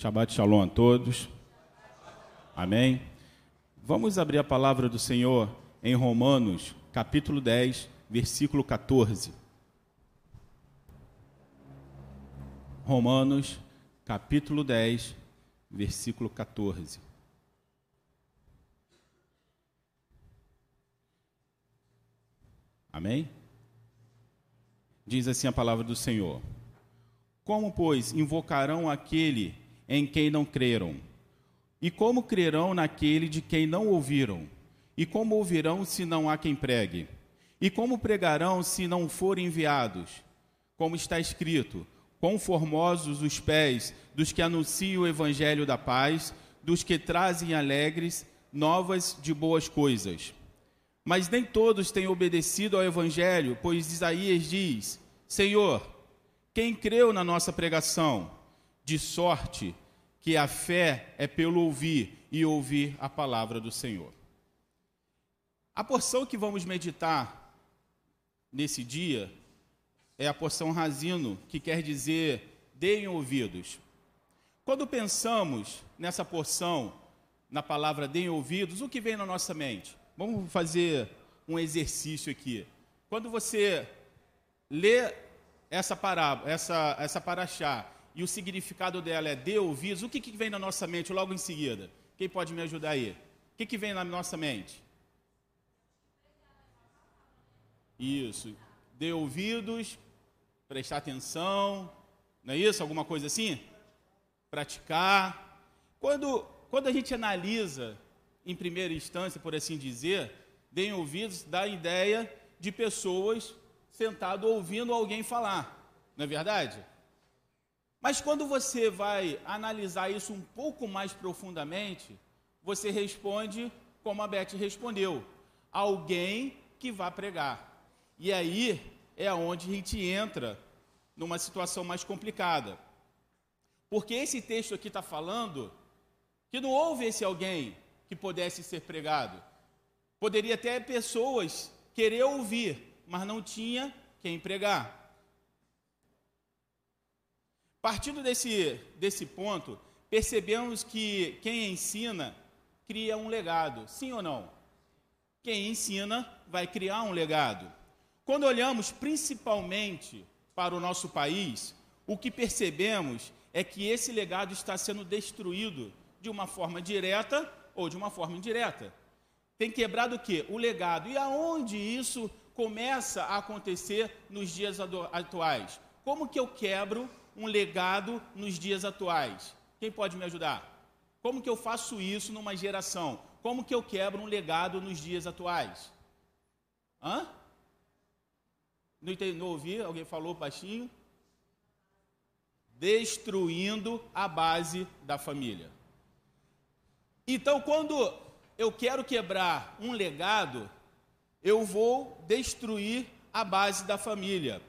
Shabbat Shalom a todos. Amém. Vamos abrir a palavra do Senhor em Romanos, capítulo 10, versículo 14. Romanos, capítulo 10, versículo 14. Amém? Diz assim a palavra do Senhor: Como, pois, invocarão aquele em quem não creram? E como crerão naquele de quem não ouviram? E como ouvirão se não há quem pregue? E como pregarão se não forem enviados? Como está escrito: Quão formosos os pés dos que anunciam o evangelho da paz, dos que trazem alegres novas de boas coisas. Mas nem todos têm obedecido ao evangelho, pois Isaías diz: Senhor, quem creu na nossa pregação? De sorte que a fé é pelo ouvir e ouvir a palavra do Senhor. A porção que vamos meditar nesse dia é a porção razino, que quer dizer deem ouvidos. Quando pensamos nessa porção, na palavra deem ouvidos, o que vem na nossa mente? Vamos fazer um exercício aqui. Quando você lê essa parábola, essa, essa paraxá, e o significado dela é de ouvidos, o que, que vem na nossa mente logo em seguida? Quem pode me ajudar aí? O que, que vem na nossa mente? Isso. De ouvidos, prestar atenção, não é isso? Alguma coisa assim? Praticar. Quando, quando a gente analisa, em primeira instância, por assim dizer, deem ouvidos, dá a ideia de pessoas sentado ouvindo alguém falar, não é verdade? Mas quando você vai analisar isso um pouco mais profundamente, você responde como a Beth respondeu: alguém que vai pregar. E aí é onde a gente entra numa situação mais complicada. Porque esse texto aqui está falando que não houve esse alguém que pudesse ser pregado. Poderia até pessoas querer ouvir, mas não tinha quem pregar. Partindo desse, desse ponto, percebemos que quem ensina cria um legado, sim ou não? Quem ensina vai criar um legado. Quando olhamos principalmente para o nosso país, o que percebemos é que esse legado está sendo destruído de uma forma direta ou de uma forma indireta. Tem quebrado o quê? O legado. E aonde isso começa a acontecer nos dias atuais? Como que eu quebro um legado nos dias atuais? Quem pode me ajudar? Como que eu faço isso numa geração? Como que eu quebro um legado nos dias atuais? Hã? Não, entendi, não ouvi? Alguém falou baixinho? Destruindo a base da família. Então, quando eu quero quebrar um legado, eu vou destruir a base da família.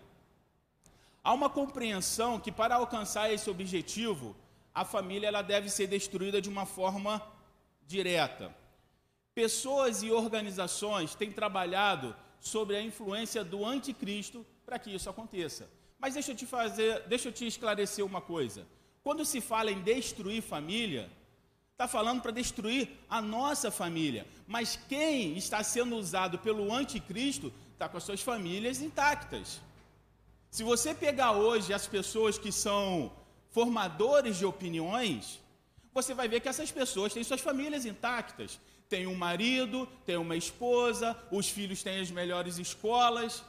Há uma compreensão que para alcançar esse objetivo, a família ela deve ser destruída de uma forma direta. Pessoas e organizações têm trabalhado sobre a influência do anticristo para que isso aconteça. Mas deixa eu te fazer, deixa eu te esclarecer uma coisa. Quando se fala em destruir família, está falando para destruir a nossa família. Mas quem está sendo usado pelo anticristo está com as suas famílias intactas. Se você pegar hoje as pessoas que são formadores de opiniões, você vai ver que essas pessoas têm suas famílias intactas. Tem um marido, tem uma esposa, os filhos têm as melhores escolas.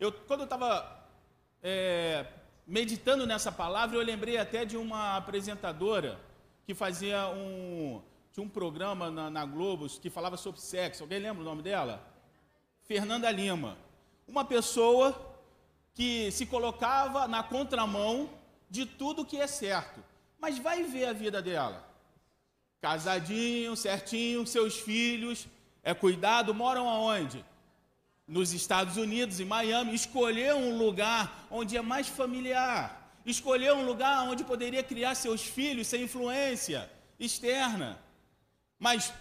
Eu, quando eu estava é, meditando nessa palavra, eu lembrei até de uma apresentadora que fazia um, tinha um programa na, na Globo que falava sobre sexo. Alguém lembra o nome dela? Fernanda Lima. Uma pessoa que se colocava na contramão de tudo que é certo. Mas vai ver a vida dela. Casadinho, certinho, seus filhos, é cuidado, moram aonde? Nos Estados Unidos, em Miami. Escolheu um lugar onde é mais familiar escolheu um lugar onde poderia criar seus filhos sem influência externa. Mas,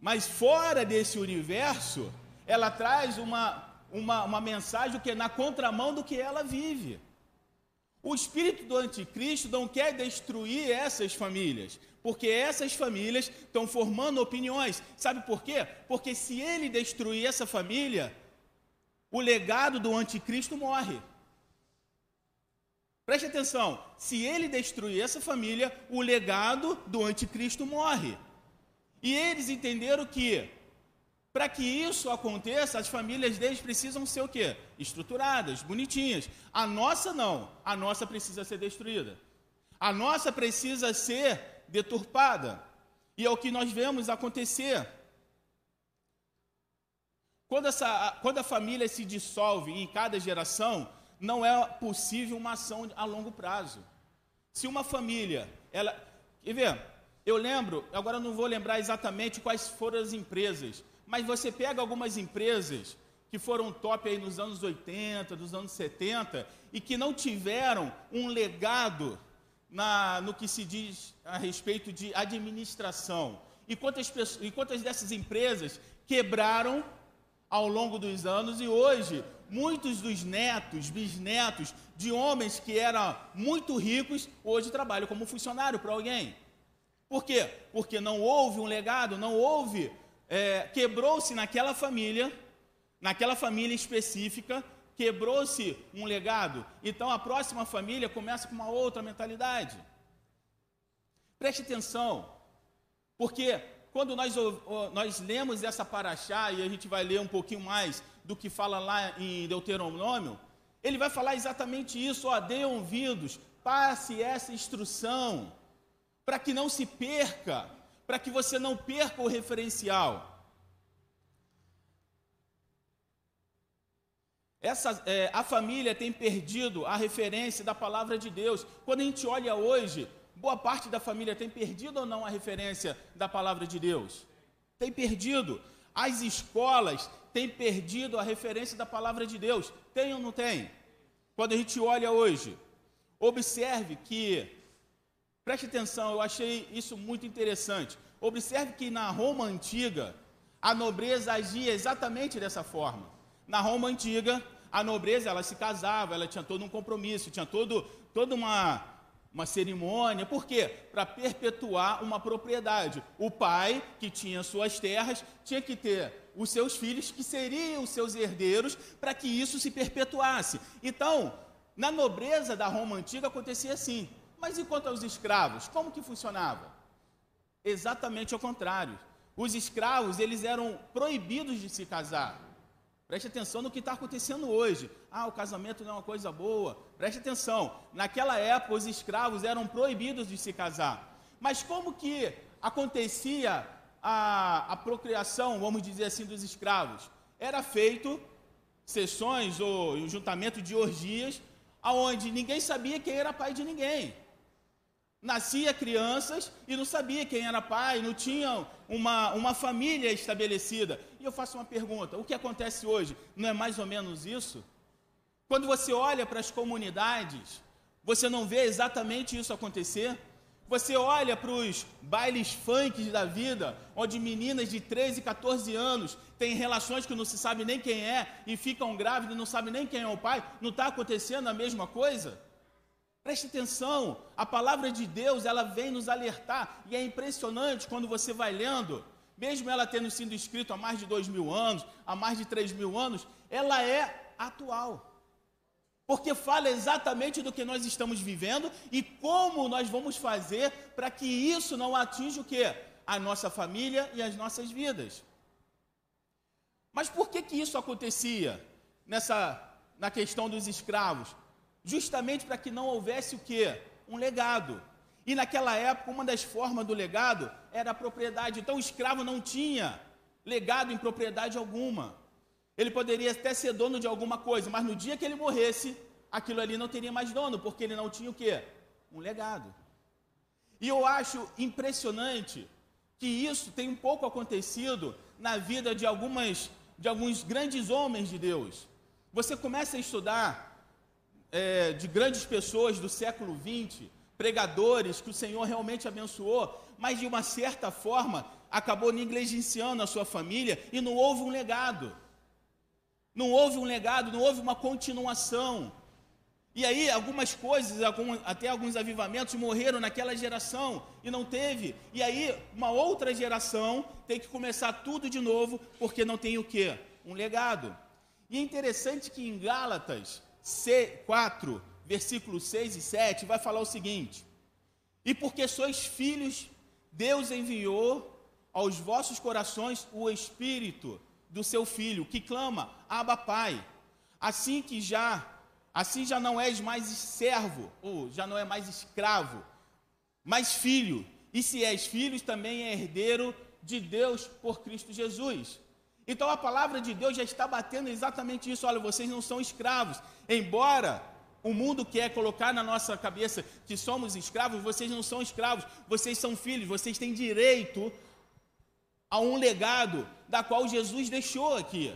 mas fora desse universo, ela traz uma, uma, uma mensagem que na contramão do que ela vive. O espírito do anticristo não quer destruir essas famílias, porque essas famílias estão formando opiniões. Sabe por quê? Porque se ele destruir essa família, o legado do anticristo morre. Preste atenção, se ele destruir essa família, o legado do anticristo morre. E eles entenderam que para que isso aconteça, as famílias deles precisam ser o quê? Estruturadas, bonitinhas. A nossa não. A nossa precisa ser destruída. A nossa precisa ser deturpada. E é o que nós vemos acontecer. Quando, essa, quando a família se dissolve em cada geração, não é possível uma ação a longo prazo. Se uma família, ela. Quer ver? Eu lembro, agora não vou lembrar exatamente quais foram as empresas, mas você pega algumas empresas que foram top aí nos anos 80, dos anos 70 e que não tiveram um legado na, no que se diz a respeito de administração. E quantas, pessoas, e quantas dessas empresas quebraram ao longo dos anos e hoje muitos dos netos, bisnetos de homens que eram muito ricos, hoje trabalham como funcionário para alguém. Por quê? Porque não houve um legado, não houve é, quebrou-se naquela família, naquela família específica, quebrou-se um legado. Então a próxima família começa com uma outra mentalidade. Preste atenção, porque quando nós, nós lemos essa paraxá, e a gente vai ler um pouquinho mais do que fala lá em Deuteronômio, ele vai falar exatamente isso, ó, dê ouvidos, passe essa instrução, para que não se perca para que você não perca o referencial. Essa, é, a família tem perdido a referência da palavra de Deus. Quando a gente olha hoje, boa parte da família tem perdido ou não a referência da palavra de Deus? Tem perdido. As escolas têm perdido a referência da palavra de Deus. Tem ou não tem? Quando a gente olha hoje, observe que Preste atenção, eu achei isso muito interessante. Observe que na Roma antiga, a nobreza agia exatamente dessa forma. Na Roma antiga, a nobreza ela se casava, ela tinha todo um compromisso, tinha todo, toda uma, uma cerimônia. Por quê? Para perpetuar uma propriedade. O pai, que tinha suas terras, tinha que ter os seus filhos, que seriam os seus herdeiros, para que isso se perpetuasse. Então, na nobreza da Roma antiga acontecia assim. Mas e quanto aos escravos? Como que funcionava? Exatamente ao contrário. Os escravos, eles eram proibidos de se casar. Preste atenção no que está acontecendo hoje. Ah, o casamento não é uma coisa boa. Preste atenção. Naquela época, os escravos eram proibidos de se casar. Mas como que acontecia a, a procriação, vamos dizer assim, dos escravos? Era feito sessões ou juntamento de orgias, aonde ninguém sabia quem era pai de ninguém nascia crianças e não sabia quem era pai, não tinham uma, uma família estabelecida. E eu faço uma pergunta: o que acontece hoje? Não é mais ou menos isso? Quando você olha para as comunidades, você não vê exatamente isso acontecer? Você olha para os bailes funk da vida, onde meninas de 13, 14 anos têm relações que não se sabe nem quem é e ficam grávidas e não sabe nem quem é o pai, não está acontecendo a mesma coisa? Preste atenção, a palavra de Deus, ela vem nos alertar, e é impressionante quando você vai lendo, mesmo ela tendo sido escrita há mais de dois mil anos, há mais de três mil anos, ela é atual. Porque fala exatamente do que nós estamos vivendo e como nós vamos fazer para que isso não atinja o quê? A nossa família e as nossas vidas. Mas por que que isso acontecia nessa na questão dos escravos? Justamente para que não houvesse o quê? Um legado. E naquela época, uma das formas do legado era a propriedade. Então, o escravo não tinha legado em propriedade alguma. Ele poderia até ser dono de alguma coisa, mas no dia que ele morresse, aquilo ali não teria mais dono, porque ele não tinha o quê? Um legado. E eu acho impressionante que isso tem um pouco acontecido na vida de algumas de alguns grandes homens de Deus. Você começa a estudar é, de grandes pessoas do século XX, pregadores que o Senhor realmente abençoou, mas de uma certa forma acabou negligenciando a sua família e não houve um legado. Não houve um legado, não houve uma continuação. E aí, algumas coisas, até alguns avivamentos morreram naquela geração e não teve. E aí, uma outra geração tem que começar tudo de novo, porque não tem o quê? Um legado. E é interessante que em Gálatas 4, versículos 6 e 7, vai falar o seguinte: E porque sois filhos, Deus enviou aos vossos corações o Espírito do seu Filho, que clama, Abba Pai. Assim que já Assim já não és mais servo, ou já não é mais escravo, mas filho. E se és filho, também é herdeiro de Deus por Cristo Jesus. Então a palavra de Deus já está batendo exatamente isso. Olha, vocês não são escravos. Embora o mundo quer colocar na nossa cabeça que somos escravos, vocês não são escravos, vocês são filhos, vocês têm direito a um legado da qual Jesus deixou aqui.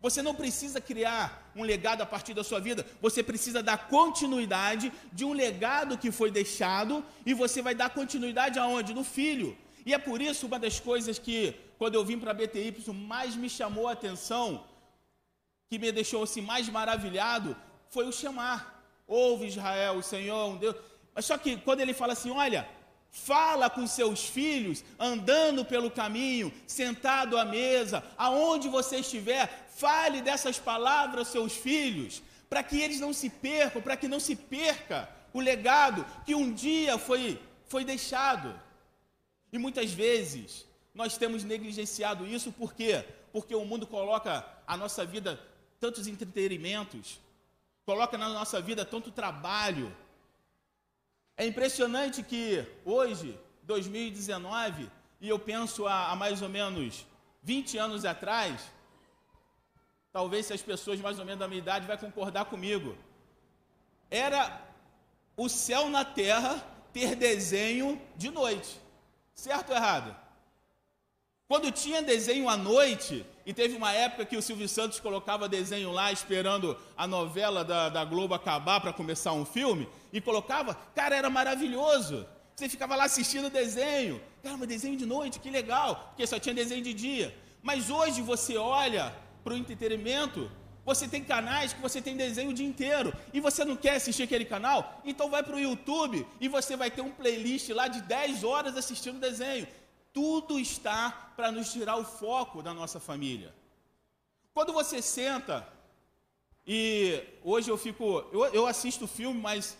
Você não precisa criar um legado a partir da sua vida, você precisa dar continuidade de um legado que foi deixado e você vai dar continuidade aonde? No filho. E é por isso uma das coisas que, quando eu vim para a BTY, mais me chamou a atenção, que me deixou assim mais maravilhado, foi o chamar. Ouve Israel, o Senhor, um Deus. Mas só que quando ele fala assim, olha, Fala com seus filhos andando pelo caminho, sentado à mesa, aonde você estiver, fale dessas palavras aos seus filhos, para que eles não se percam, para que não se perca o legado que um dia foi, foi deixado. E muitas vezes nós temos negligenciado isso, por quê? Porque o mundo coloca a nossa vida tantos entretenimentos, coloca na nossa vida tanto trabalho, é impressionante que hoje, 2019, e eu penso há, há mais ou menos 20 anos atrás, talvez se as pessoas mais ou menos da minha idade vai concordar comigo, era o céu na terra ter desenho de noite. Certo ou errado? Quando tinha desenho à noite, e teve uma época que o Silvio Santos colocava desenho lá, esperando a novela da, da Globo acabar para começar um filme, e colocava, cara, era maravilhoso. Você ficava lá assistindo desenho. Cara, mas desenho de noite, que legal, porque só tinha desenho de dia. Mas hoje você olha para o entretenimento, você tem canais que você tem desenho o dia inteiro e você não quer assistir aquele canal, então vai para o YouTube e você vai ter um playlist lá de 10 horas assistindo desenho tudo está para nos tirar o foco da nossa família. Quando você senta, e hoje eu fico, eu, eu assisto filme, mas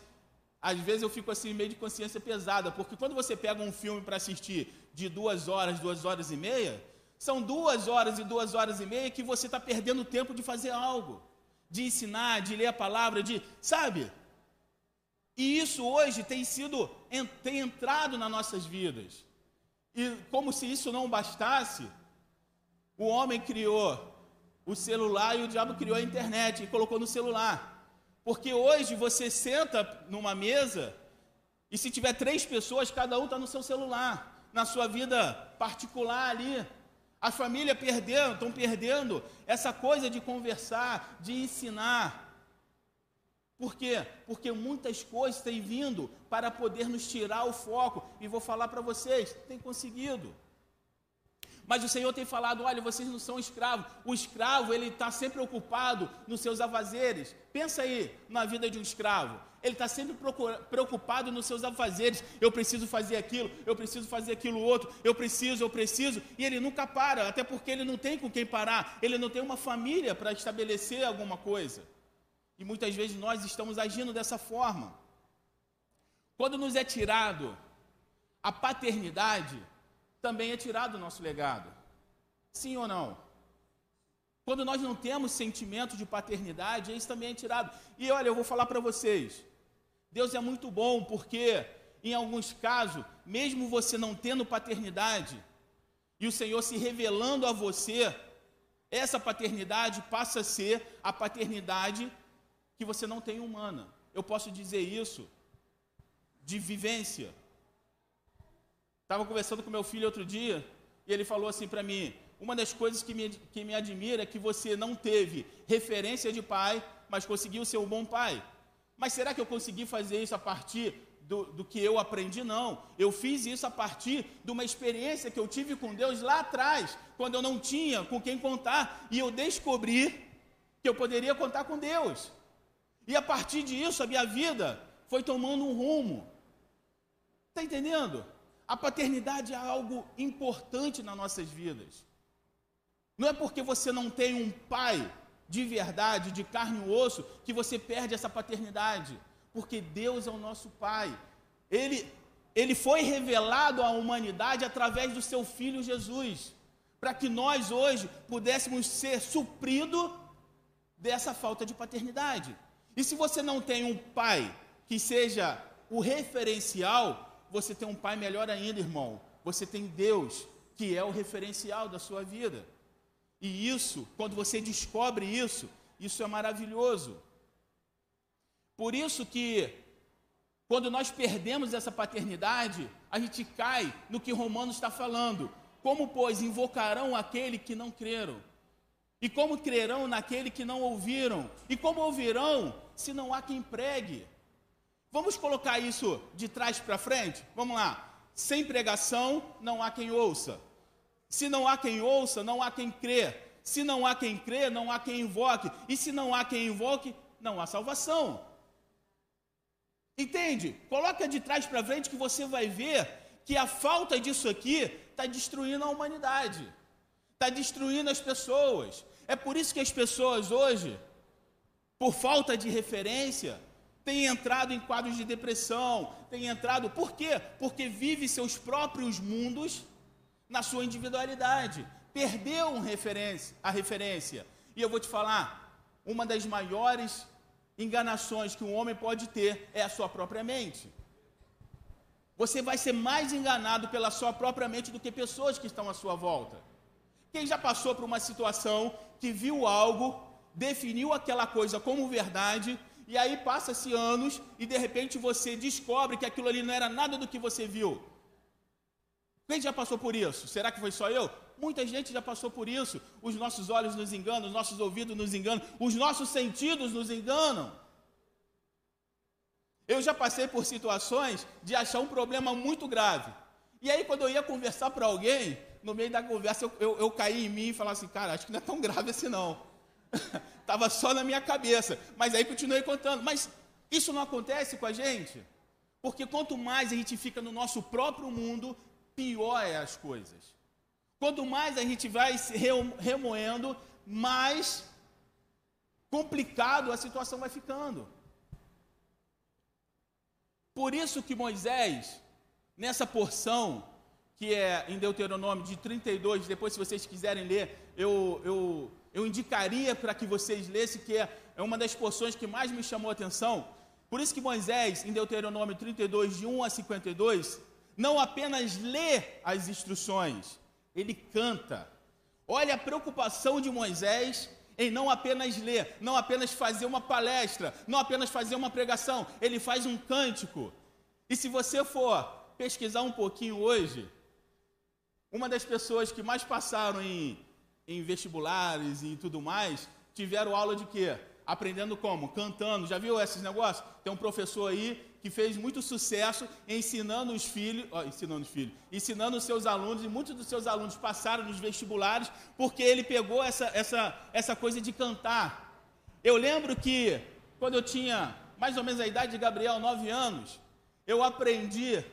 às vezes eu fico assim meio de consciência pesada, porque quando você pega um filme para assistir de duas horas, duas horas e meia, são duas horas e duas horas e meia que você está perdendo tempo de fazer algo, de ensinar, de ler a palavra, de, sabe? E isso hoje tem sido, tem entrado nas nossas vidas. E como se isso não bastasse, o homem criou o celular e o diabo criou a internet e colocou no celular. Porque hoje você senta numa mesa e se tiver três pessoas, cada um está no seu celular, na sua vida particular ali. As famílias perderam, estão perdendo essa coisa de conversar, de ensinar. Por quê? Porque muitas coisas têm vindo para poder nos tirar o foco. E vou falar para vocês, tem conseguido. Mas o Senhor tem falado: olha, vocês não são escravos. O escravo, ele está sempre ocupado nos seus afazeres. Pensa aí na vida de um escravo. Ele está sempre preocupado nos seus afazeres. Eu preciso fazer aquilo, eu preciso fazer aquilo outro, eu preciso, eu preciso. E ele nunca para, até porque ele não tem com quem parar. Ele não tem uma família para estabelecer alguma coisa. E muitas vezes nós estamos agindo dessa forma. Quando nos é tirado a paternidade, também é tirado o nosso legado. Sim ou não? Quando nós não temos sentimento de paternidade, isso também é tirado. E olha, eu vou falar para vocês. Deus é muito bom porque, em alguns casos, mesmo você não tendo paternidade, e o Senhor se revelando a você, essa paternidade passa a ser a paternidade que você não tem humana. Eu posso dizer isso de vivência. Estava conversando com meu filho outro dia e ele falou assim para mim: uma das coisas que me, que me admira é que você não teve referência de pai, mas conseguiu ser um bom pai. Mas será que eu consegui fazer isso a partir do, do, que eu aprendi? Não. Eu fiz isso a partir de uma experiência que eu tive com Deus lá atrás, quando eu não tinha com quem contar, e eu descobri que eu poderia contar com Deus. E a partir disso, a minha vida foi tomando um rumo. Está entendendo? A paternidade é algo importante nas nossas vidas. Não é porque você não tem um pai de verdade, de carne e osso, que você perde essa paternidade. Porque Deus é o nosso pai. Ele, ele foi revelado à humanidade através do seu filho Jesus, para que nós hoje pudéssemos ser supridos dessa falta de paternidade. E se você não tem um pai que seja o referencial, você tem um pai melhor ainda, irmão. Você tem Deus, que é o referencial da sua vida. E isso, quando você descobre isso, isso é maravilhoso. Por isso que quando nós perdemos essa paternidade, a gente cai no que Romanos está falando. Como, pois, invocarão aquele que não creram? E como crerão naquele que não ouviram? E como ouvirão se não há quem pregue? Vamos colocar isso de trás para frente? Vamos lá. Sem pregação, não há quem ouça. Se não há quem ouça, não há quem crê. Se não há quem crê, não há quem invoque. E se não há quem invoque, não há salvação. Entende? Coloca de trás para frente que você vai ver que a falta disso aqui está destruindo a humanidade, está destruindo as pessoas. É por isso que as pessoas hoje, por falta de referência, têm entrado em quadros de depressão, têm entrado. Por quê? Porque vive seus próprios mundos na sua individualidade. Perdeu a referência. E eu vou te falar, uma das maiores enganações que um homem pode ter é a sua própria mente. Você vai ser mais enganado pela sua própria mente do que pessoas que estão à sua volta. Quem já passou por uma situação que viu algo, definiu aquela coisa como verdade, e aí passa-se anos e de repente você descobre que aquilo ali não era nada do que você viu. Quem já passou por isso? Será que foi só eu? Muita gente já passou por isso. Os nossos olhos nos enganam, os nossos ouvidos nos enganam, os nossos sentidos nos enganam. Eu já passei por situações de achar um problema muito grave. E aí, quando eu ia conversar para alguém, no meio da conversa, eu, eu, eu caí em mim e falava assim, cara, acho que não é tão grave assim não. Estava só na minha cabeça. Mas aí continuei contando. Mas isso não acontece com a gente? Porque quanto mais a gente fica no nosso próprio mundo, pior é as coisas. Quanto mais a gente vai se remoendo, mais complicado a situação vai ficando. Por isso que Moisés, nessa porção, que é em Deuteronômio de 32, depois se vocês quiserem ler, eu, eu, eu indicaria para que vocês lessem, que é, é uma das porções que mais me chamou a atenção. Por isso que Moisés, em Deuteronômio 32, de 1 a 52, não apenas lê as instruções, ele canta. Olha a preocupação de Moisés em não apenas ler, não apenas fazer uma palestra, não apenas fazer uma pregação, ele faz um cântico. E se você for pesquisar um pouquinho hoje, uma das pessoas que mais passaram em, em vestibulares e tudo mais, tiveram aula de quê? Aprendendo como? Cantando. Já viu esses negócios? Tem um professor aí que fez muito sucesso ensinando os filhos, ó, ensinando os filhos, ensinando os seus alunos, e muitos dos seus alunos passaram nos vestibulares porque ele pegou essa, essa, essa coisa de cantar. Eu lembro que quando eu tinha mais ou menos a idade de Gabriel, nove anos, eu aprendi a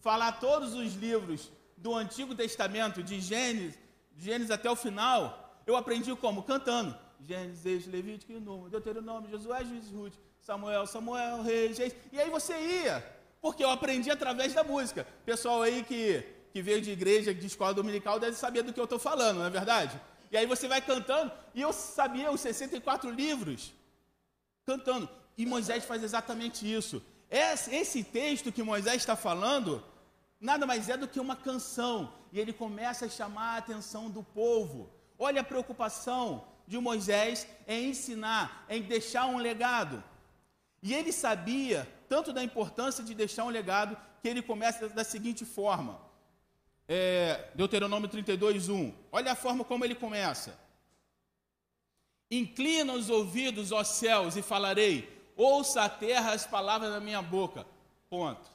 falar todos os livros do Antigo Testamento, de Gênesis, Gênesis até o final, eu aprendi como? Cantando. Gênesis, Levítico e Número, Deuteronômio, Josué, Juiz, Ruth, Samuel, Samuel, Reis, Reis. E aí você ia, porque eu aprendi através da música. Pessoal aí que, que veio de igreja, de escola dominical, deve saber do que eu estou falando, não é verdade? E aí você vai cantando, e eu sabia os 64 livros cantando. E Moisés faz exatamente isso. Esse texto que Moisés está falando, nada mais é do que uma canção. E ele começa a chamar a atenção do povo. Olha a preocupação de Moisés em ensinar, em deixar um legado. E ele sabia tanto da importância de deixar um legado que ele começa da seguinte forma. É, Deuteronômio 32, 1. Olha a forma como ele começa. Inclina os ouvidos, ó céus, e falarei. Ouça a terra as palavras da minha boca. Ponto.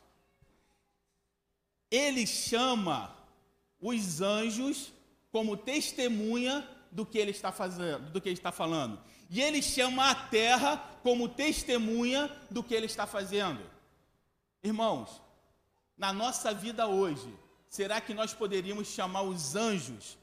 Ele chama os anjos como testemunha do que ele está fazendo, do que ele está falando. E ele chama a terra como testemunha do que ele está fazendo. Irmãos, na nossa vida hoje, será que nós poderíamos chamar os anjos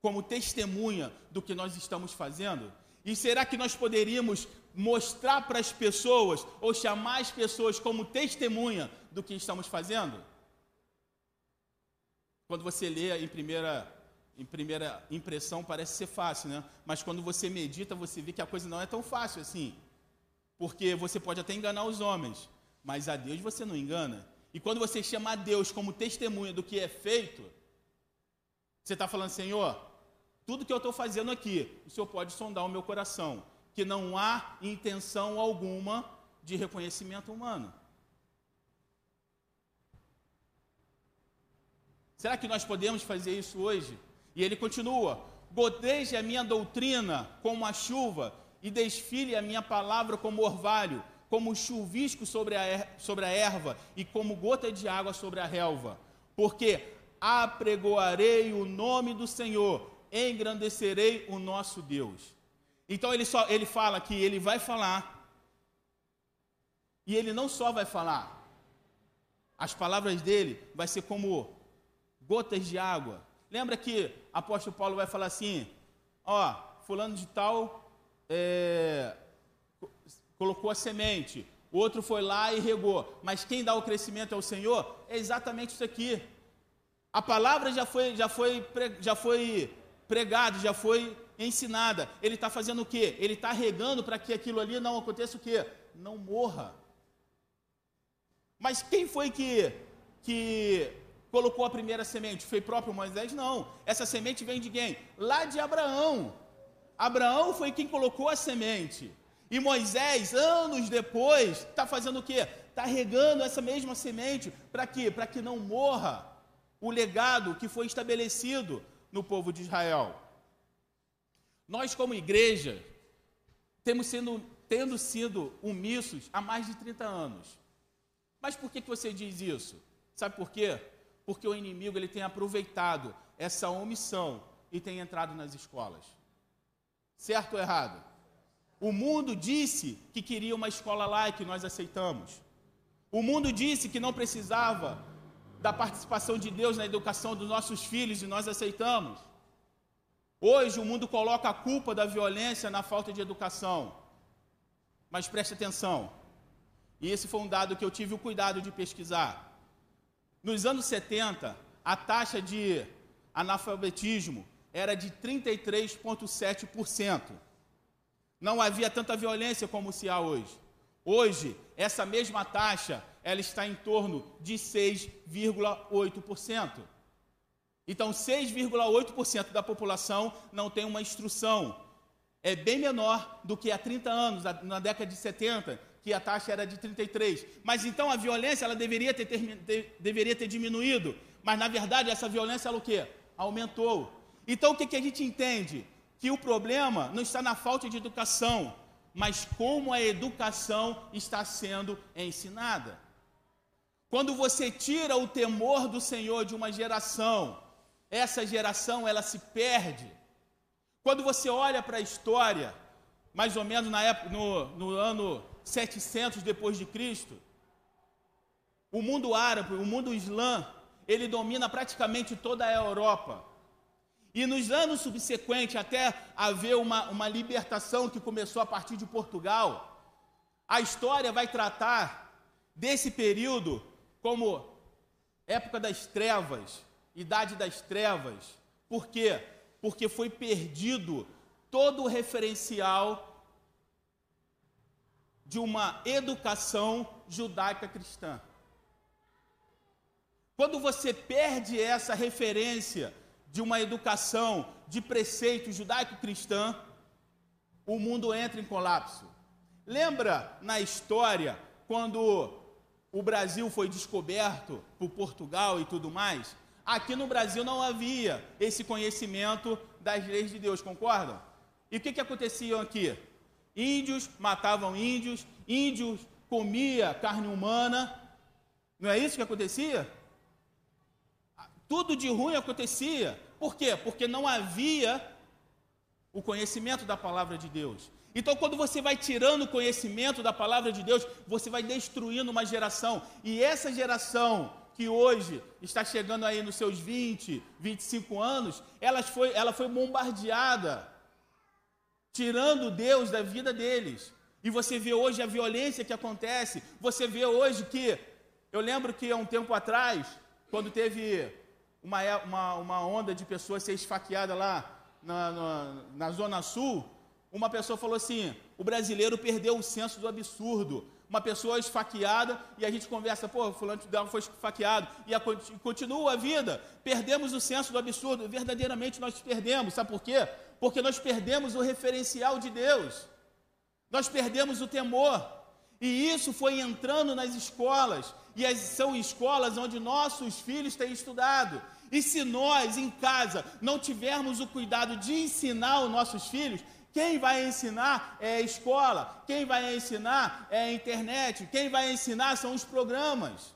como testemunha do que nós estamos fazendo? E será que nós poderíamos mostrar para as pessoas ou chamar as pessoas como testemunha do que estamos fazendo? Quando você lê em primeira, em primeira impressão parece ser fácil, né? Mas quando você medita, você vê que a coisa não é tão fácil assim. Porque você pode até enganar os homens, mas a Deus você não engana. E quando você chama a Deus como testemunha do que é feito, você está falando, Senhor, tudo que eu estou fazendo aqui, o Senhor pode sondar o meu coração, que não há intenção alguma de reconhecimento humano. Será que nós podemos fazer isso hoje? E ele continua: goteje a minha doutrina como a chuva, e desfile a minha palavra como orvalho, como chuvisco sobre a, er sobre a erva, e como gota de água sobre a relva. Porque apregoarei o nome do Senhor, engrandecerei o nosso Deus. Então ele, só, ele fala que ele vai falar, e ele não só vai falar, as palavras dele vai ser como gotas de água. Lembra que apóstolo Paulo vai falar assim: ó, fulano de tal é, colocou a semente, outro foi lá e regou, mas quem dá o crescimento é o Senhor? É exatamente isso aqui. A palavra já foi, já foi, já foi pregada, já foi ensinada. Ele está fazendo o quê? Ele está regando para que aquilo ali não aconteça o quê? Não morra. Mas quem foi que, que colocou a primeira semente? Foi próprio Moisés? Não. Essa semente vem de quem? Lá de Abraão. Abraão foi quem colocou a semente. E Moisés, anos depois, está fazendo o quê? Está regando essa mesma semente. Para quê? Para que não morra o legado que foi estabelecido no povo de Israel. Nós, como igreja, temos sendo, tendo sido omissos há mais de 30 anos. Mas por que, que você diz isso? Sabe por quê? Porque o inimigo ele tem aproveitado essa omissão e tem entrado nas escolas. Certo ou errado? O mundo disse que queria uma escola laica e nós aceitamos. O mundo disse que não precisava da participação de Deus na educação dos nossos filhos e nós aceitamos. Hoje o mundo coloca a culpa da violência na falta de educação. Mas preste atenção, e esse foi um dado que eu tive o cuidado de pesquisar. Nos anos 70, a taxa de analfabetismo era de 33,7%. Não havia tanta violência como se há hoje. Hoje, essa mesma taxa, ela está em torno de 6,8%. Então, 6,8% da população não tem uma instrução. É bem menor do que há 30 anos, na década de 70, que a taxa era de 33. Mas então a violência ela deveria ter, ter, deveria ter diminuído. Mas na verdade essa violência ela o quê? Aumentou. Então o que, que a gente entende? Que o problema não está na falta de educação, mas como a educação está sendo ensinada. Quando você tira o temor do Senhor de uma geração, essa geração ela se perde. Quando você olha para a história, mais ou menos na época, no, no ano 700 depois de Cristo, o mundo árabe, o mundo islã, ele domina praticamente toda a Europa. E nos anos subsequentes, até haver uma, uma libertação que começou a partir de Portugal, a história vai tratar desse período como época das trevas, idade das trevas. Por quê? Porque foi perdido todo o referencial de uma educação judaica cristã. Quando você perde essa referência de uma educação de preceito judaico-cristã, o mundo entra em colapso. Lembra na história quando o Brasil foi descoberto por Portugal e tudo mais? Aqui no Brasil não havia esse conhecimento das leis de Deus, concordam? E o que, que acontecia aqui? Índios matavam índios, índios comia carne humana. Não é isso que acontecia? Tudo de ruim acontecia. Por quê? Porque não havia o conhecimento da palavra de Deus. Então, quando você vai tirando o conhecimento da palavra de Deus, você vai destruindo uma geração. E essa geração que hoje está chegando aí nos seus 20, 25 anos, ela foi, ela foi bombardeada, tirando Deus da vida deles. E você vê hoje a violência que acontece, você vê hoje que, eu lembro que há um tempo atrás, quando teve uma, uma, uma onda de pessoas ser esfaqueada lá na, na, na Zona Sul, uma pessoa falou assim: o brasileiro perdeu o senso do absurdo. Uma pessoa esfaqueada e a gente conversa, pô, fulano dela foi esfaqueado e a, continua a vida. Perdemos o senso do absurdo. Verdadeiramente nós perdemos. Sabe por quê? Porque nós perdemos o referencial de Deus. Nós perdemos o temor. E isso foi entrando nas escolas. E as, são escolas onde nossos filhos têm estudado. E se nós, em casa, não tivermos o cuidado de ensinar os nossos filhos, quem vai ensinar é a escola, quem vai ensinar é a internet, quem vai ensinar são os programas.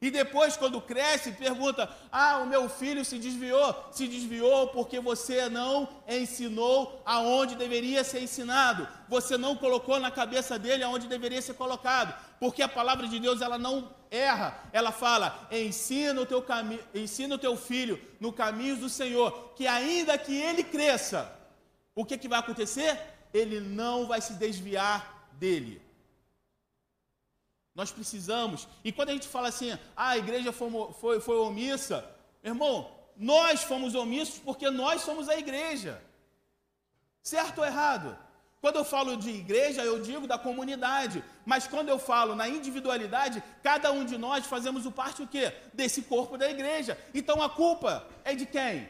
E depois, quando cresce, pergunta: Ah, o meu filho se desviou. Se desviou porque você não ensinou aonde deveria ser ensinado. Você não colocou na cabeça dele aonde deveria ser colocado. Porque a palavra de Deus ela não erra. Ela fala: ensina o teu, cami ensina o teu filho no caminho do Senhor, que ainda que ele cresça, o que, que vai acontecer? Ele não vai se desviar dele. Nós precisamos, e quando a gente fala assim, ah, a igreja foi, foi, foi omissa, irmão, nós fomos omissos porque nós somos a igreja. Certo ou errado? Quando eu falo de igreja, eu digo da comunidade. Mas quando eu falo na individualidade, cada um de nós fazemos o parte o quê? Desse corpo da igreja. Então a culpa é de quem?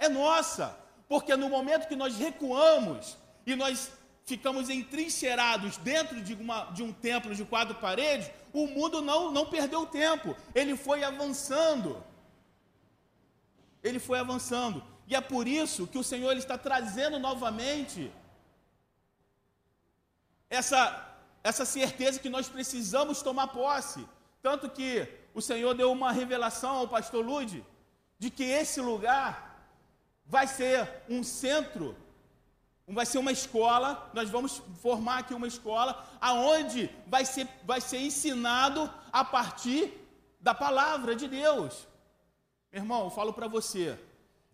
É nossa. Porque no momento que nós recuamos e nós ficamos entrincheirados dentro de, uma, de um templo de quatro paredes, o mundo não, não perdeu tempo, ele foi avançando. Ele foi avançando. E é por isso que o Senhor ele está trazendo novamente essa, essa certeza que nós precisamos tomar posse. Tanto que o Senhor deu uma revelação ao pastor Lude de que esse lugar vai ser um centro, vai ser uma escola, nós vamos formar aqui uma escola, aonde vai ser, vai ser ensinado a partir da palavra de Deus. Meu irmão, eu falo para você,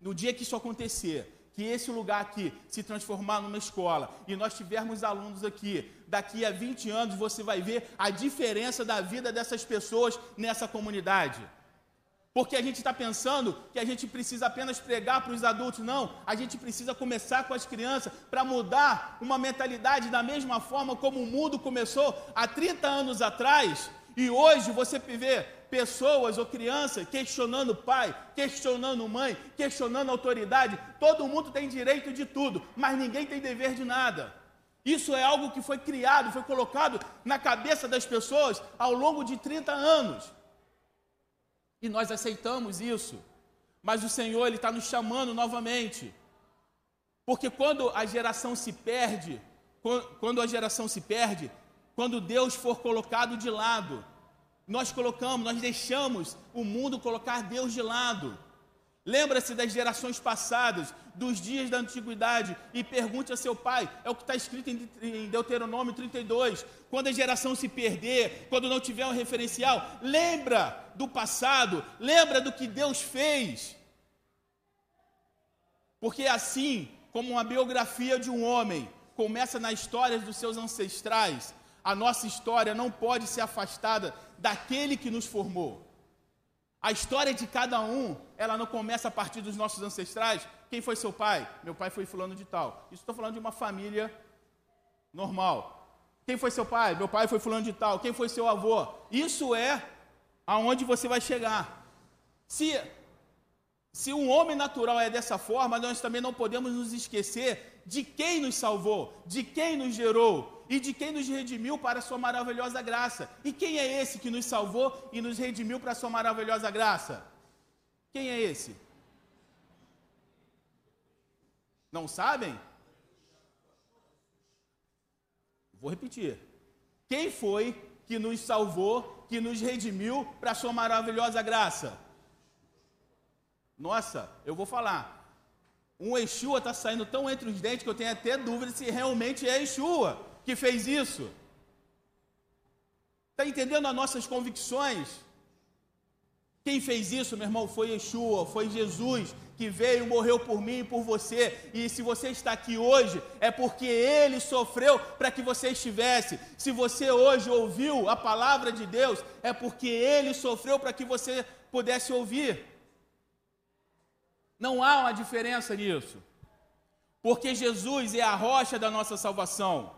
no dia que isso acontecer, que esse lugar aqui se transformar numa escola e nós tivermos alunos aqui, daqui a 20 anos você vai ver a diferença da vida dessas pessoas nessa comunidade. Porque a gente está pensando que a gente precisa apenas pregar para os adultos. Não, a gente precisa começar com as crianças para mudar uma mentalidade da mesma forma como o mundo começou há 30 anos atrás. E hoje você vê pessoas ou crianças questionando pai, questionando mãe, questionando autoridade. Todo mundo tem direito de tudo, mas ninguém tem dever de nada. Isso é algo que foi criado, foi colocado na cabeça das pessoas ao longo de 30 anos. E nós aceitamos isso. Mas o Senhor ele está nos chamando novamente. Porque quando a geração se perde, quando a geração se perde, quando Deus for colocado de lado, nós colocamos, nós deixamos o mundo colocar Deus de lado. Lembra-se das gerações passadas, dos dias da antiguidade, e pergunte a seu pai, é o que está escrito em Deuteronômio 32. Quando a geração se perder, quando não tiver um referencial, lembra do passado, lembra do que Deus fez. Porque assim como uma biografia de um homem começa na história dos seus ancestrais, a nossa história não pode ser afastada daquele que nos formou. A história de cada um, ela não começa a partir dos nossos ancestrais. Quem foi seu pai? Meu pai foi fulano de tal. Isso estou falando de uma família normal. Quem foi seu pai? Meu pai foi fulano de tal. Quem foi seu avô? Isso é aonde você vai chegar. Se se um homem natural é dessa forma, nós também não podemos nos esquecer de quem nos salvou, de quem nos gerou e de quem nos redimiu para a sua maravilhosa graça. E quem é esse que nos salvou e nos redimiu para a sua maravilhosa graça? Quem é esse? Não sabem? Vou repetir. Quem foi que nos salvou, que nos redimiu para a sua maravilhosa graça? Nossa, eu vou falar. Um Yeshua está saindo tão entre os dentes que eu tenho até dúvida se realmente é Yeshua que fez isso. Está entendendo as nossas convicções? Quem fez isso, meu irmão, foi Yeshua, foi Jesus que veio, morreu por mim e por você. E se você está aqui hoje, é porque ele sofreu para que você estivesse. Se você hoje ouviu a palavra de Deus, é porque ele sofreu para que você pudesse ouvir. Não há uma diferença nisso. Porque Jesus é a rocha da nossa salvação.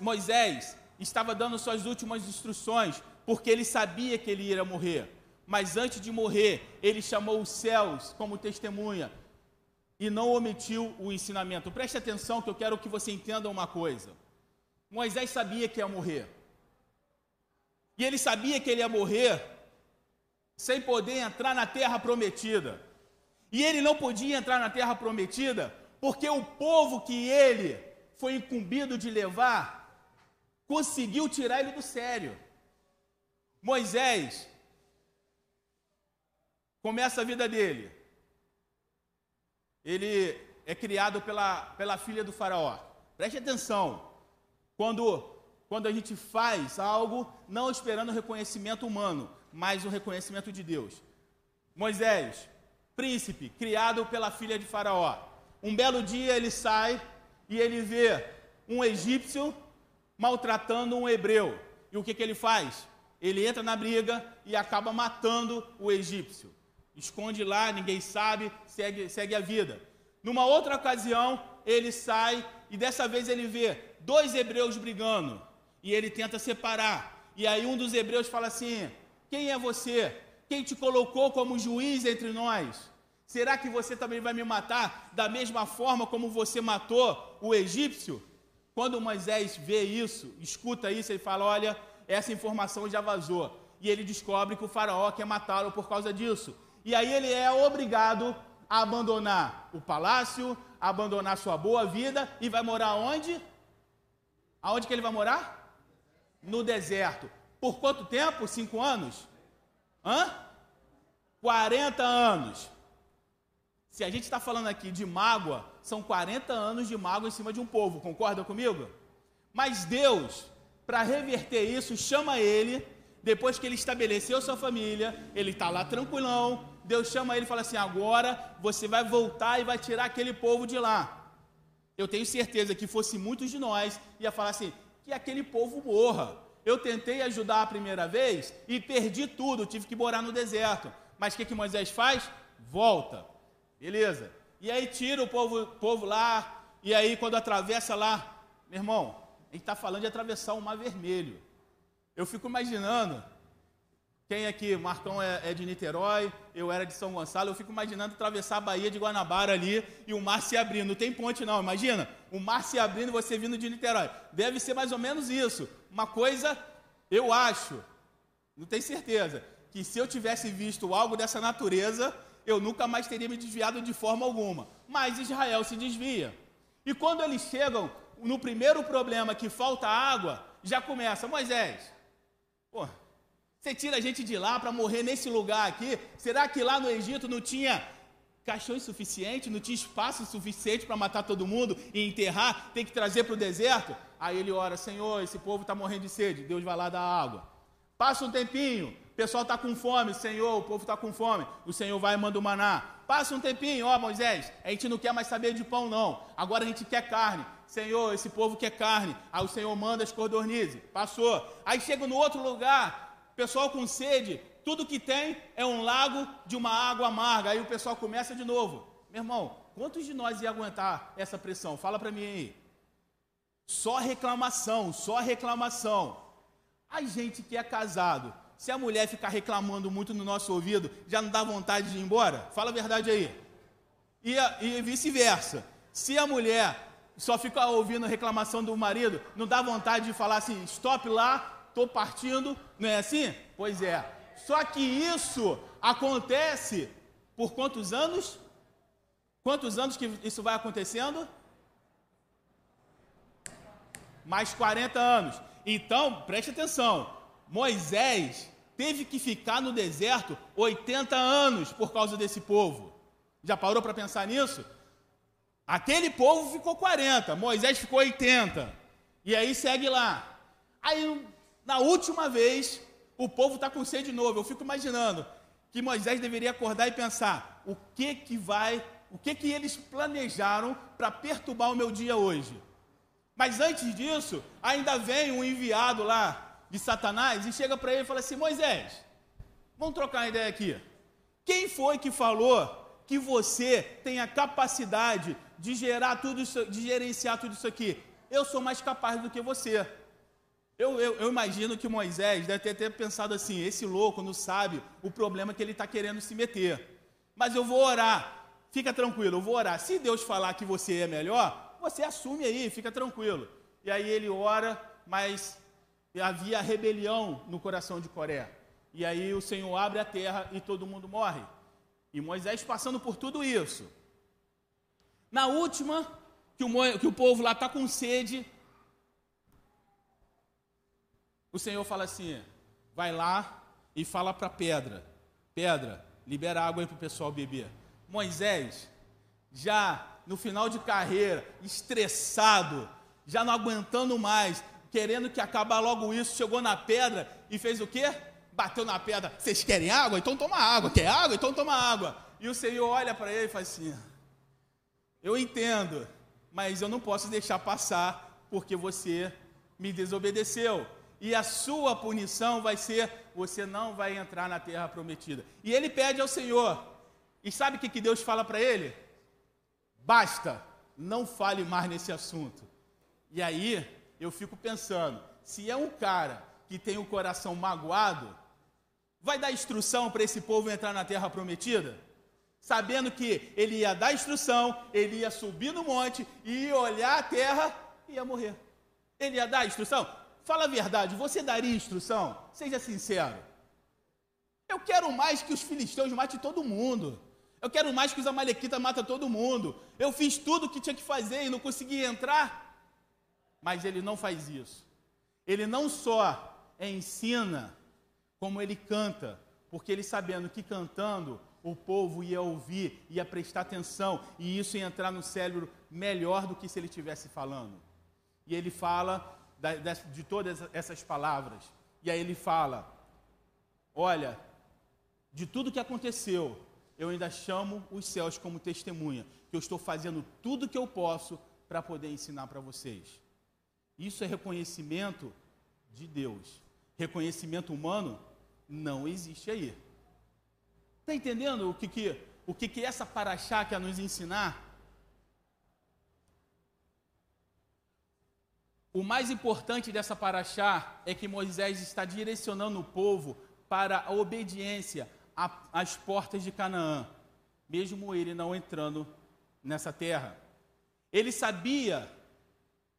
Moisés estava dando suas últimas instruções, porque ele sabia que ele iria morrer. Mas antes de morrer, ele chamou os céus como testemunha e não omitiu o ensinamento. Preste atenção que eu quero que você entenda uma coisa. Moisés sabia que ia morrer. E ele sabia que ele ia morrer sem poder entrar na terra prometida. E ele não podia entrar na terra prometida porque o povo que ele foi incumbido de levar conseguiu tirar ele do sério. Moisés começa a vida dele. Ele é criado pela, pela filha do faraó. Preste atenção. Quando, quando a gente faz algo não esperando reconhecimento humano, mas o reconhecimento de Deus. Moisés, príncipe, criado pela filha de faraó. Um belo dia ele sai e ele vê um egípcio maltratando um hebreu. E o que, que ele faz? Ele entra na briga e acaba matando o egípcio esconde lá, ninguém sabe, segue, segue a vida. Numa outra ocasião, ele sai e dessa vez ele vê dois hebreus brigando e ele tenta separar. E aí um dos hebreus fala assim: Quem é você? Quem te colocou como juiz entre nós? Será que você também vai me matar da mesma forma como você matou o egípcio? Quando Moisés vê isso, escuta isso, ele fala: Olha, essa informação já vazou. E ele descobre que o faraó quer matá-lo por causa disso e aí ele é obrigado a abandonar o palácio, a abandonar sua boa vida e vai morar onde? Aonde que ele vai morar? No deserto. Por quanto tempo? Cinco anos? Hã? 40 anos. Se a gente está falando aqui de mágoa, são 40 anos de mágoa em cima de um povo, concorda comigo? Mas Deus, para reverter isso, chama ele, depois que ele estabeleceu sua família, ele está lá tranquilão, Deus chama ele e fala assim: agora você vai voltar e vai tirar aquele povo de lá. Eu tenho certeza que fosse muitos de nós, ia falar assim: que aquele povo morra. Eu tentei ajudar a primeira vez e perdi tudo, tive que morar no deserto. Mas o que, que Moisés faz? Volta. Beleza. E aí tira o povo, povo lá, e aí quando atravessa lá, meu irmão, a gente está falando de atravessar o mar vermelho. Eu fico imaginando quem aqui, Marcão é, é, de Niterói, eu era de São Gonçalo, eu fico imaginando atravessar a Baía de Guanabara ali e o mar se abrindo. Não tem ponte não, imagina, o mar se abrindo e você vindo de Niterói. Deve ser mais ou menos isso. Uma coisa, eu acho, não tenho certeza, que se eu tivesse visto algo dessa natureza, eu nunca mais teria me desviado de forma alguma. Mas Israel se desvia. E quando eles chegam no primeiro problema que falta água, já começa, Moisés, pô, você tira a gente de lá para morrer nesse lugar aqui? Será que lá no Egito não tinha caixões suficiente, não tinha espaço suficiente para matar todo mundo e enterrar? Tem que trazer para o deserto? Aí ele ora: Senhor, esse povo está morrendo de sede. Deus vai lá dar água. Passa um tempinho, o pessoal está com fome. Senhor, o povo está com fome. O Senhor vai e manda o maná. Passa um tempinho, ó Moisés, a gente não quer mais saber de pão, não. Agora a gente quer carne. Senhor, esse povo quer carne. Aí o Senhor manda as codornizes. Passou. Aí chega no outro lugar, pessoal com sede, tudo que tem é um lago de uma água amarga. Aí o pessoal começa de novo. Meu irmão, quantos de nós ia aguentar essa pressão? Fala para mim aí. Só reclamação, só reclamação. A gente que é casado, se a mulher ficar reclamando muito no nosso ouvido, já não dá vontade de ir embora? Fala a verdade aí. E, e vice-versa. Se a mulher só fica ouvindo reclamação do marido, não dá vontade de falar assim, stop lá, estou partindo, não é assim? Pois é. Só que isso acontece por quantos anos? Quantos anos que isso vai acontecendo? Mais 40 anos. Então, preste atenção. Moisés teve que ficar no deserto 80 anos por causa desse povo. Já parou para pensar nisso? Aquele povo ficou 40, Moisés ficou 80. E aí segue lá. Aí, na última vez, o povo está com sede de novo. Eu fico imaginando que Moisés deveria acordar e pensar: o que que vai, o que que eles planejaram para perturbar o meu dia hoje? Mas antes disso, ainda vem um enviado lá de Satanás e chega para ele e fala assim: Moisés, vamos trocar uma ideia aqui. Quem foi que falou que você tem a capacidade de gerar tudo isso, de gerenciar tudo isso aqui? Eu sou mais capaz do que você. Eu, eu, eu, imagino que Moisés deve ter, ter, pensado assim: esse louco não sabe o problema que ele está querendo se meter. Mas eu vou orar. Fica tranquilo, eu vou orar. Se Deus falar que você é melhor, você assume aí, fica tranquilo. E aí ele ora, mas havia rebelião no coração de Coré. E aí o Senhor abre a terra e todo mundo morre. E Moisés passando por tudo isso. Na última, que o, que o povo lá está com sede, o Senhor fala assim: vai lá e fala para a pedra: pedra, libera água aí para o pessoal beber. Moisés, já no final de carreira, estressado, já não aguentando mais, querendo que acabar logo isso, chegou na pedra e fez o quê? Bateu na pedra. Vocês querem água? Então toma água. Quer água? Então toma água. E o Senhor olha para ele e faz assim: Eu entendo, mas eu não posso deixar passar porque você me desobedeceu e a sua punição vai ser: você não vai entrar na terra prometida. E ele pede ao Senhor, e sabe o que, Deus fala para ele? Basta, não fale mais nesse assunto. E aí eu fico pensando: se é um cara que tem o coração magoado, vai dar instrução para esse povo entrar na terra prometida? Sabendo que ele ia dar instrução, ele ia subir no monte, ia olhar a terra e ia morrer. Ele ia dar instrução? Fala a verdade, você daria instrução? Seja sincero. Eu quero mais que os filisteus matem todo mundo. Eu quero mais que os amalequitas matem todo mundo. Eu fiz tudo o que tinha que fazer e não consegui entrar. Mas ele não faz isso. Ele não só ensina, como ele canta, porque ele sabendo que cantando o povo ia ouvir, ia prestar atenção, e isso ia entrar no cérebro melhor do que se ele estivesse falando. E ele fala de todas essas palavras. E aí ele fala: Olha, de tudo que aconteceu, eu ainda chamo os céus como testemunha, que eu estou fazendo tudo que eu posso para poder ensinar para vocês. Isso é reconhecimento de Deus. Reconhecimento humano não existe aí. Está entendendo o que, que, o que, que essa paraxá quer nos ensinar? O mais importante dessa paraxá é que Moisés está direcionando o povo para a obediência às portas de Canaã, mesmo ele não entrando nessa terra. Ele sabia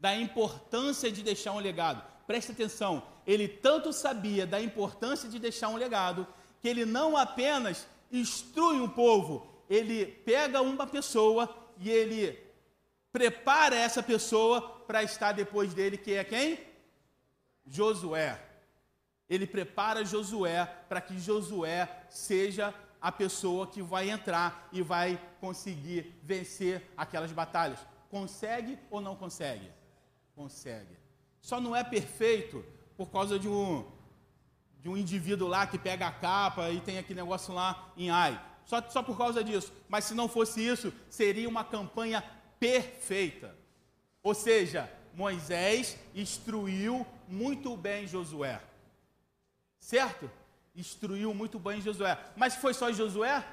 da importância de deixar um legado. Preste atenção, ele tanto sabia da importância de deixar um legado, que ele não apenas instrui um povo, ele pega uma pessoa e ele prepara essa pessoa para estar depois dele, que é quem? Josué. Ele prepara Josué para que Josué seja a pessoa que vai entrar e vai conseguir vencer aquelas batalhas. Consegue ou não consegue? Consegue. Só não é perfeito por causa de um, de um indivíduo lá que pega a capa e tem aquele negócio lá em ai. Só, só por causa disso. Mas se não fosse isso, seria uma campanha perfeita. Ou seja, Moisés instruiu muito bem Josué. Certo? Instruiu muito bem Josué. Mas foi só Josué?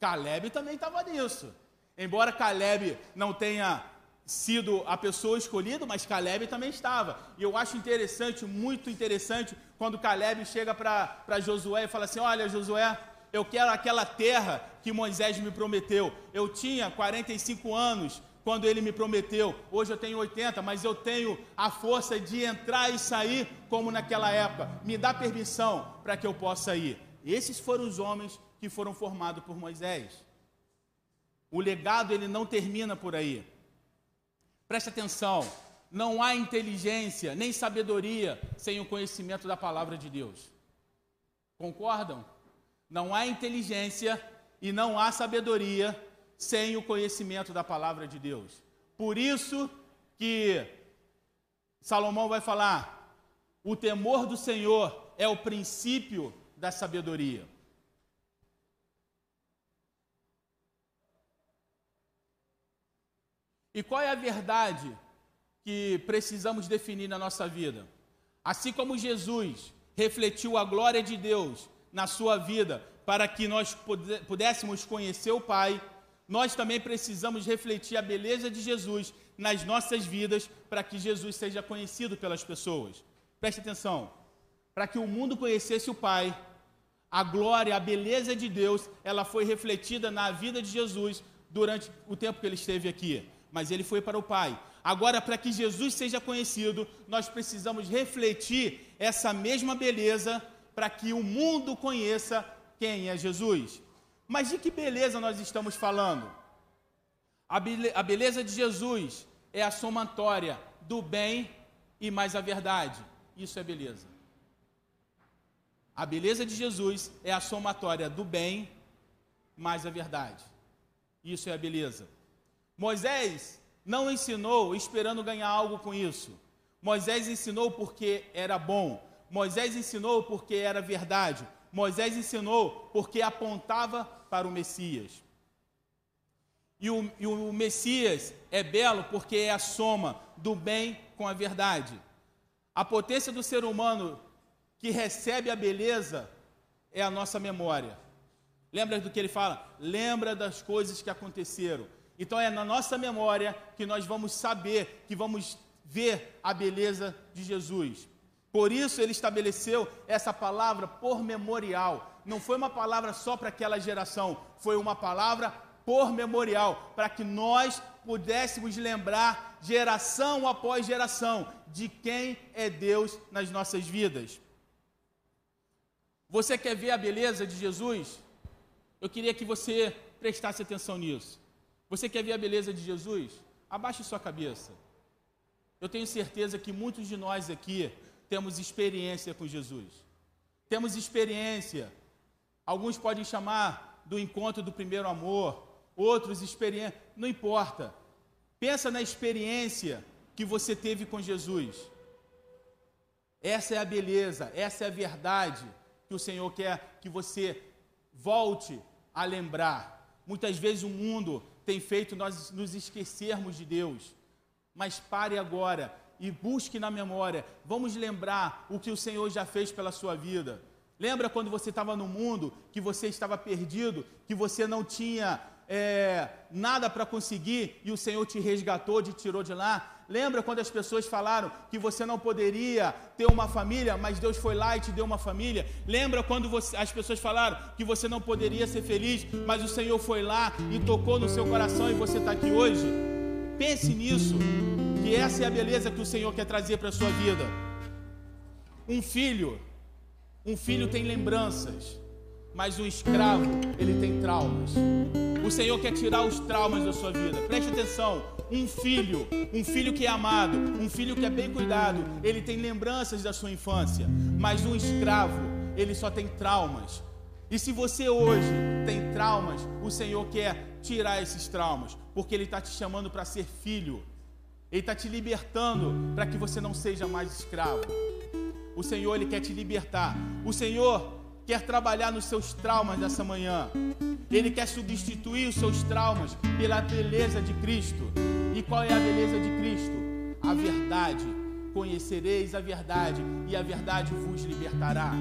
Caleb também estava nisso. Embora Caleb não tenha sido a pessoa escolhida, mas Caleb também estava. E eu acho interessante, muito interessante, quando Caleb chega para Josué e fala assim: Olha, Josué, eu quero aquela terra que Moisés me prometeu. Eu tinha 45 anos, quando ele me prometeu. Hoje eu tenho 80, mas eu tenho a força de entrar e sair como naquela época. Me dá permissão para que eu possa ir. Esses foram os homens que foram formados por Moisés. O legado ele não termina por aí. Preste atenção, não há inteligência nem sabedoria sem o conhecimento da palavra de Deus. Concordam? Não há inteligência e não há sabedoria sem o conhecimento da palavra de Deus. Por isso que Salomão vai falar: o temor do Senhor é o princípio da sabedoria. E qual é a verdade que precisamos definir na nossa vida? Assim como Jesus refletiu a glória de Deus na sua vida para que nós pudéssemos conhecer o Pai, nós também precisamos refletir a beleza de Jesus nas nossas vidas para que Jesus seja conhecido pelas pessoas. Preste atenção. Para que o mundo conhecesse o Pai, a glória, a beleza de Deus, ela foi refletida na vida de Jesus durante o tempo que ele esteve aqui. Mas ele foi para o Pai. Agora, para que Jesus seja conhecido, nós precisamos refletir essa mesma beleza para que o mundo conheça quem é Jesus. Mas de que beleza nós estamos falando? A, beleza de Jesus é a somatória do bem e mais a verdade. Isso é beleza. A beleza de Jesus é a somatória do bem mais a verdade. Isso é a beleza. Moisés não ensinou esperando ganhar algo com isso. Moisés ensinou porque era bom. Moisés ensinou porque era verdade. Moisés ensinou porque apontava para o Messias. E o, e o, Messias é belo porque é a soma do bem com a verdade. A potência do ser humano que recebe a beleza é a nossa memória. Lembra do que ele fala? Lembra das coisas que aconteceram. Então é na nossa memória que nós vamos saber, que vamos ver a beleza de Jesus. Por isso ele estabeleceu essa palavra por memorial. Não foi uma palavra só para aquela geração, foi uma palavra por memorial, para que nós pudéssemos lembrar geração após geração de quem é Deus nas nossas vidas. Você quer ver a beleza de Jesus? Eu queria que você prestasse atenção nisso. Você quer ver a beleza de Jesus? Abaixe sua cabeça. Eu tenho certeza que muitos de nós aqui temos experiência com Jesus. Temos experiência. Alguns podem chamar do encontro do primeiro amor, outros experiência, não importa. Pensa na experiência que você teve com Jesus. Essa é a beleza, essa é a verdade que o Senhor quer que você volte a lembrar. Muitas vezes o mundo tem feito nós nos esquecermos de Deus. Mas pare agora e busque na memória. Vamos lembrar o que o Senhor já fez pela sua vida. Lembra quando você estava no mundo, que você estava perdido, que você não tinha é, nada para conseguir e o Senhor te resgatou, te tirou de lá? Lembra quando as pessoas falaram que você não poderia ter uma família, mas Deus foi lá e te deu uma família? Lembra quando você, as pessoas falaram que você não poderia ser feliz, mas o Senhor foi lá e tocou no seu coração e você está aqui hoje? Pense nisso que essa é a beleza que o Senhor quer trazer para a sua vida. Um filho, um filho tem lembranças, mas um escravo, ele tem traumas. O Senhor quer tirar os traumas da sua vida. Preste atenção. Um filho, um filho que é amado, um filho que é bem cuidado, ele tem lembranças da sua infância. Mas um escravo, ele só tem traumas. E se você hoje tem traumas, o Senhor quer tirar esses traumas, porque Ele está te chamando para ser filho. Ele está te libertando para que você não seja mais escravo. O Senhor, Ele quer te libertar. O Senhor quer trabalhar nos seus traumas nessa manhã. Ele quer substituir os seus traumas pela beleza de Cristo. E qual é a beleza de Cristo? A verdade. Conhecereis a verdade, e a verdade vos libertará.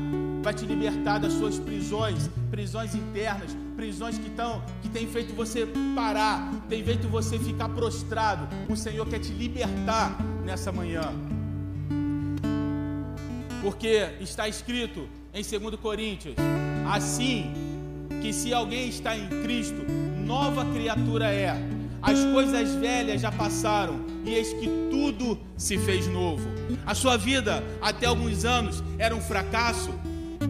Vai te libertar das suas prisões, prisões internas, prisões que estão, que tem feito você parar, tem feito você ficar prostrado. O Senhor quer te libertar nessa manhã. Porque está escrito em 2 Coríntios, assim que se alguém está em Cristo, nova criatura é. As coisas velhas já passaram e eis que tudo se fez novo. A sua vida até alguns anos era um fracasso,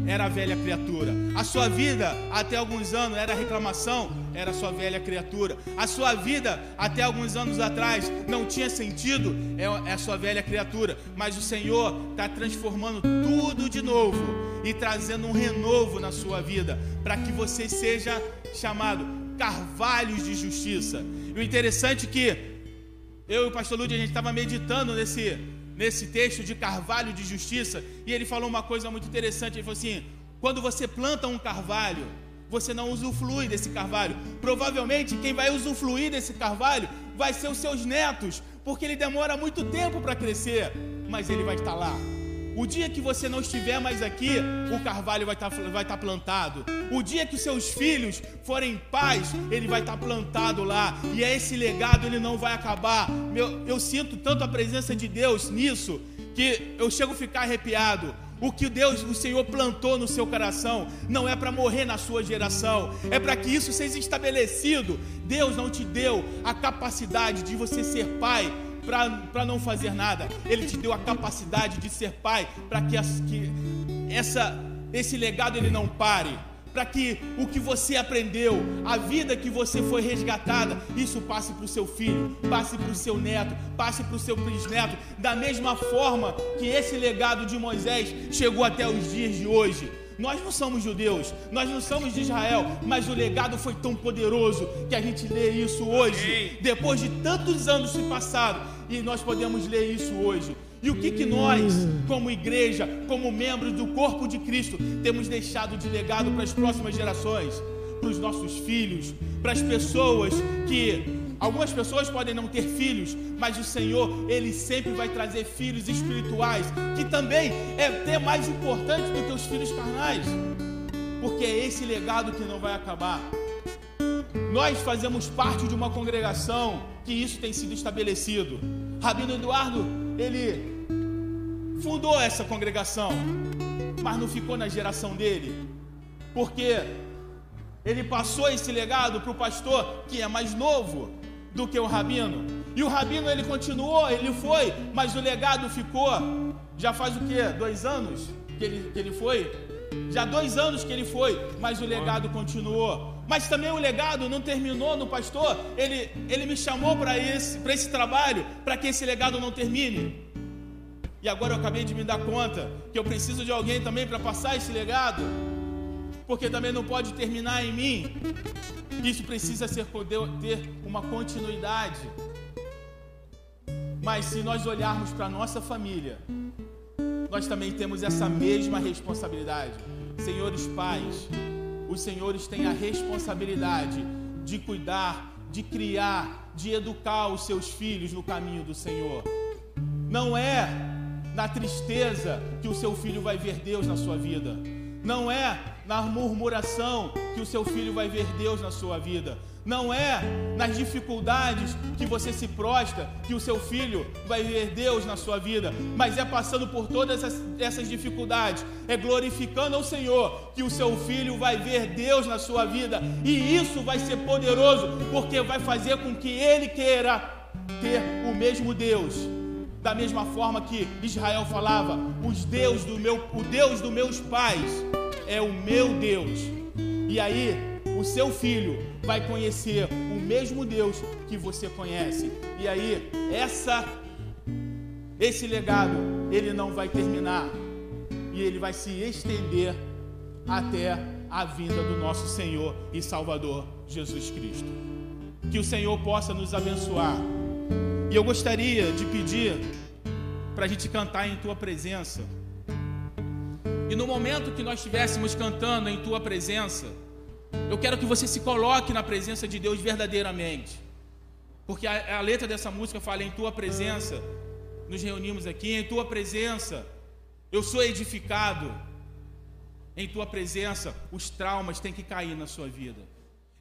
era a velha criatura. A sua vida até alguns anos era reclamação, era a sua velha criatura. A sua vida até alguns anos atrás não tinha sentido, é, é a sua velha criatura. Mas o Senhor está transformando tudo de novo e trazendo um renovo na sua vida, para que você seja chamado carvalhos de justiça. E o interessante é que eu e o pastor Lúcio, a gente estava meditando nesse, nesse texto de carvalho de justiça, e ele falou uma coisa muito interessante, ele falou assim, quando você planta um carvalho, você não usufrui desse carvalho. Provavelmente quem vai usufruir desse carvalho vai ser os seus netos, porque ele demora muito tempo para crescer, mas ele vai estar lá. O dia que você não estiver mais aqui, o carvalho vai estar, vai estar plantado. O dia que seus filhos forem pais, ele vai estar plantado lá. E é esse legado, ele não vai acabar. Meu, eu sinto tanto a presença de Deus nisso, que eu chego a ficar arrepiado. O que Deus, o Senhor plantou no seu coração, não é para morrer na sua geração, é para que isso seja estabelecido. Deus não te deu a capacidade de você ser pai para não fazer nada. Ele te deu a capacidade de ser pai para que, que essa, esse legado ele não pare para que o que você aprendeu, a vida que você foi resgatada, isso passe para o seu filho, passe para o seu neto, passe para o seu bisneto, da mesma forma que esse legado de Moisés chegou até os dias de hoje. Nós não somos judeus, nós não somos de Israel, mas o legado foi tão poderoso que a gente lê isso hoje, depois de tantos anos se passaram, e nós podemos ler isso hoje. E o que, que nós, como igreja, como membros do corpo de Cristo, temos deixado de legado para as próximas gerações, para os nossos filhos, para as pessoas que Algumas pessoas podem não ter filhos, mas o Senhor, Ele sempre vai trazer filhos espirituais, que também é até mais importante do que os filhos carnais, porque é esse legado que não vai acabar. Nós fazemos parte de uma congregação que isso tem sido estabelecido. Rabino Eduardo, ele fundou essa congregação, mas não ficou na geração dele, porque ele passou esse legado para o pastor que é mais novo do que o rabino. E o rabino ele continuou, ele foi, mas o legado ficou. Já faz o que? Dois anos que ele, que ele foi? Já dois anos que ele foi, mas o legado continuou. Mas também o legado não terminou no pastor. Ele, ele me chamou para esse, esse trabalho, para que esse legado não termine. E agora eu acabei de me dar conta que eu preciso de alguém também para passar esse legado. Porque também não pode terminar em mim. Isso precisa ser, ter uma continuidade. Mas se nós olharmos para a nossa família, nós também temos essa mesma responsabilidade. Senhores pais, os senhores têm a responsabilidade de cuidar, de criar, de educar os seus filhos no caminho do Senhor. Não é na tristeza que o seu filho vai ver Deus na sua vida. Não é na murmuração que o seu filho vai ver Deus na sua vida. Não é nas dificuldades que você se prostra que o seu filho vai ver Deus na sua vida, mas é passando por todas essas dificuldades, é glorificando ao Senhor que o seu filho vai ver Deus na sua vida, e isso vai ser poderoso, porque vai fazer com que ele queira ter o mesmo Deus. Da mesma forma que Israel falava, os Deus do meu, o Deus dos meus pais é o meu Deus. E aí, o seu filho vai conhecer o mesmo Deus que você conhece. E aí, essa esse legado, ele não vai terminar. E ele vai se estender até a vinda do nosso Senhor e Salvador Jesus Cristo. Que o Senhor possa nos abençoar. E eu gostaria de pedir para a gente cantar em tua presença. E no momento que nós estivéssemos cantando em tua presença, eu quero que você se coloque na presença de Deus verdadeiramente. Porque a, a letra dessa música fala em tua presença, nos reunimos aqui, em tua presença, eu sou edificado. Em tua presença, os traumas têm que cair na sua vida.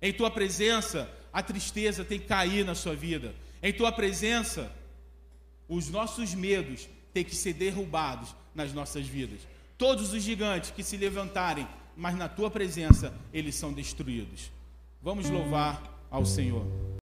Em tua presença, a tristeza tem que cair na sua vida. Em tua presença, os nossos medos têm que ser derrubados nas nossas vidas. Todos os gigantes que se levantarem, mas na tua presença eles são destruídos. Vamos louvar ao Senhor.